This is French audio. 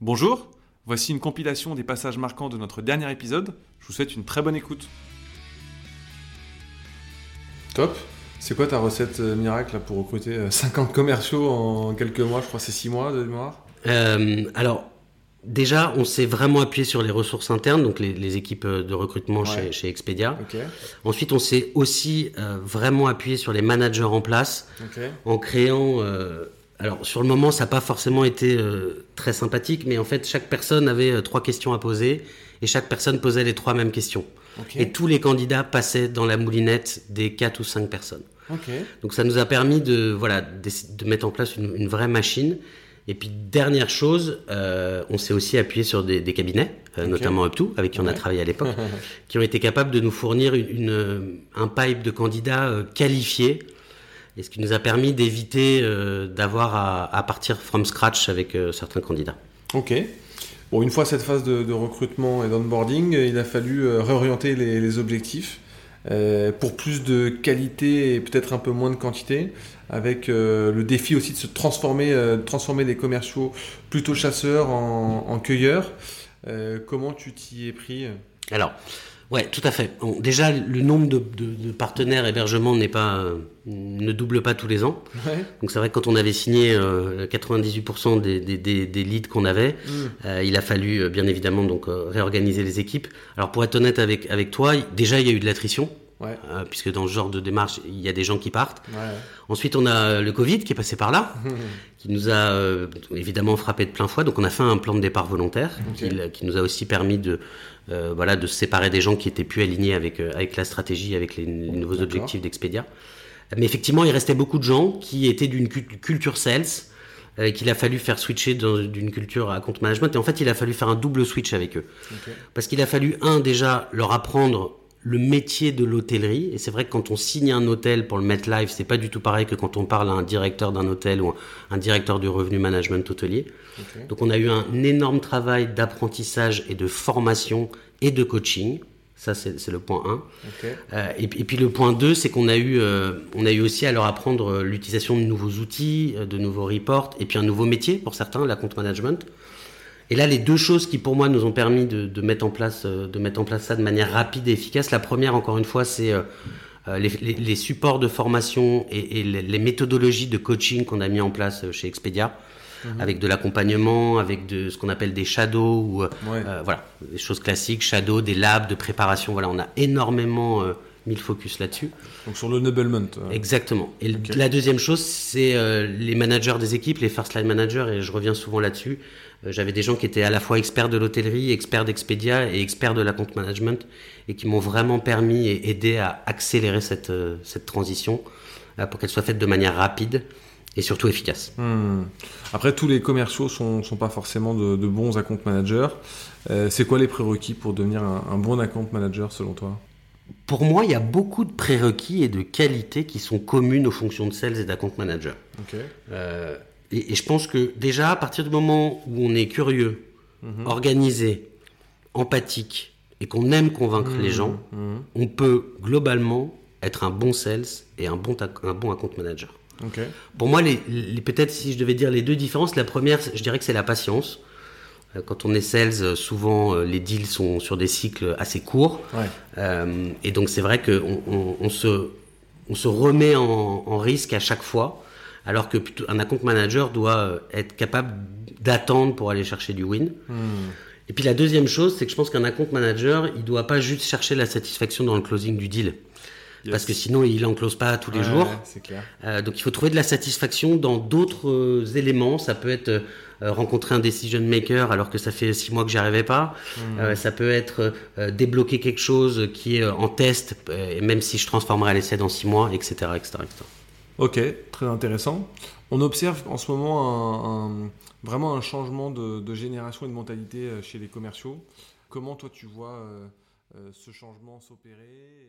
Bonjour, voici une compilation des passages marquants de notre dernier épisode. Je vous souhaite une très bonne écoute. Top. C'est quoi ta recette euh, miracle là, pour recruter euh, 50 commerciaux en quelques mois? Je crois que c'est 6 mois de mémoire. Euh, alors, déjà, on s'est vraiment appuyé sur les ressources internes, donc les, les équipes de recrutement Ouais. chez, chez Expedia. Ok. Ensuite, on s'est aussi euh, vraiment appuyé sur les managers en place en créant. Alors, sur le moment, ça n'a pas forcément été euh, très sympathique, mais en fait, chaque personne avait euh, trois questions à poser et chaque personne posait les trois mêmes questions. Et tous les candidats passaient dans la moulinette des quatre ou cinq personnes. Donc ça nous a permis de voilà de mettre en place une, une vraie machine. Et puis dernière chose, euh, on s'est aussi appuyé sur des, des cabinets, notamment Up2, avec qui on a travaillé à l'époque, qui ont été capables de nous fournir une, une, un pipe de candidats qualifiés. Et ce qui nous a permis d'éviter euh, d'avoir à, partir from scratch avec euh, certains candidats. Ok. Bon, une fois cette phase de, recrutement et d'onboarding, euh, il a fallu réorienter les, objectifs pour plus de qualité et peut-être un peu moins de quantité, avec le défi aussi de se transformer, transformer des commerciaux plutôt chasseurs en, cueilleurs. Comment tu t'y es pris? Alors, ouais, tout à fait. Déjà, le nombre de, de- de partenaires hébergement n'est pas, euh, ne double pas tous les ans. Ouais. Donc c'est vrai que quand on avait signé euh, 98% des, des, des, des leads qu'on avait, Mm. euh, il a fallu euh, bien évidemment donc euh, réorganiser les équipes. Alors pour être honnête avec avec toi, déjà il y a eu de l'attrition. Ouais. euh, puisque dans ce genre de démarche, il y a des gens qui partent. Ouais. Ensuite, on a euh, le Covid qui est passé par là, qui nous a euh, évidemment frappé de plein fouet. Donc, on a fait un plan de départ volontaire qui, qui nous a aussi permis de, euh, voilà, de se séparer des gens qui étaient plus alignés avec, avec la stratégie, avec les, les nouveaux objectifs d'Expedia. Mais effectivement, il restait beaucoup de gens qui étaient d'une cu- culture sales, qu'il a fallu faire switcher d'une culture à compte management. Et en fait, il a fallu faire un double switch avec eux. Parce qu'il a fallu, un, déjà, leur apprendre le métier de l'hôtellerie. Et c'est vrai que quand on signe un hôtel pour le mettre live, c'est pas du tout pareil que quand on parle à un directeur d'un hôtel ou un, directeur du revenu management hôtelier. Donc on a eu un énorme travail d'apprentissage et de formation et de coaching. Ça, c'est le point 1. Ok. Euh, et, puis- et puis le point 2, c'est qu'on a eu, euh, on a eu aussi à leur apprendre euh, l'utilisation de nouveaux outils, de nouveaux reports, et puis un nouveau métier pour certains, la compte management. Et là, les deux choses qui pour moi nous ont permis de, de mettre en place, euh, de mettre en place ça de manière rapide et efficace. La première, encore une fois, c'est euh, euh, les, les- les supports de formation et, et les, les méthodologies de coaching qu'on a mis en place chez Expedia, avec de l'accompagnement, avec de ce qu'on appelle des shadows ou Ouais. euh, voilà, des choses classiques, shadow, des labs de préparation. Voilà, on a énormément euh, mis le focus là-dessus. Donc sur l'enablement. euh, Exactement. Et le- la deuxième chose, c'est euh, les managers des équipes, les first line managers, et je reviens souvent là-dessus. Euh, J'avais des gens qui étaient à la fois experts de l'hôtellerie, experts d'Expedia et experts de la compte management, et qui m'ont vraiment permis et aidé à accélérer cette, cette transition pour qu'elle soit faite de manière rapide et surtout efficace. Hmm. Après, tous les commerciaux sont, sont pas forcément de, de bons account managers. Euh, c'est quoi les prérequis pour devenir un, un bon account manager selon toi? Pour moi, il y a beaucoup de prérequis et de qualités qui sont communes aux fonctions de sales et d'account manager. Euh, et, et je pense que déjà, à partir du moment où on est curieux, organisé, empathique et qu'on aime convaincre les gens, Mhm. on peut globalement être un bon sales et un bon, un bon account manager. Pour moi, les, les- peut-être si je devais dire les deux différences, la première, je dirais que c'est la patience. Euh, Quand on est sales, euh, souvent euh, les deals sont sur des cycles assez courts. Ouais. Euh, et donc c'est vrai qu'on on, on se, on se remet en, en risque à chaque fois, alors que plutôt un account manager doit être capable d'attendre pour aller chercher du win. Hmm. Et puis la deuxième chose, c'est que je pense qu'un account manager, il doit pas juste chercher la satisfaction dans le closing du deal. Yes. Parce que sinon, il en close pas tous les Ouais, jours. ouais, c'est clair. Euh, donc il faut trouver de la satisfaction dans d'autres euh, éléments. Ça peut être euh, rencontrer un decision maker alors que ça fait six mois que j'y arrivais pas. Euh, ça peut être débloquer quelque chose qui est en test, et même si je transformerai l'essai dans six mois, etc., etc., etc. Ok, très intéressant. On observe en ce moment un, un- vraiment un changement de, de génération et de mentalité chez les commerciaux. Comment toi tu vois ce changement s'opérer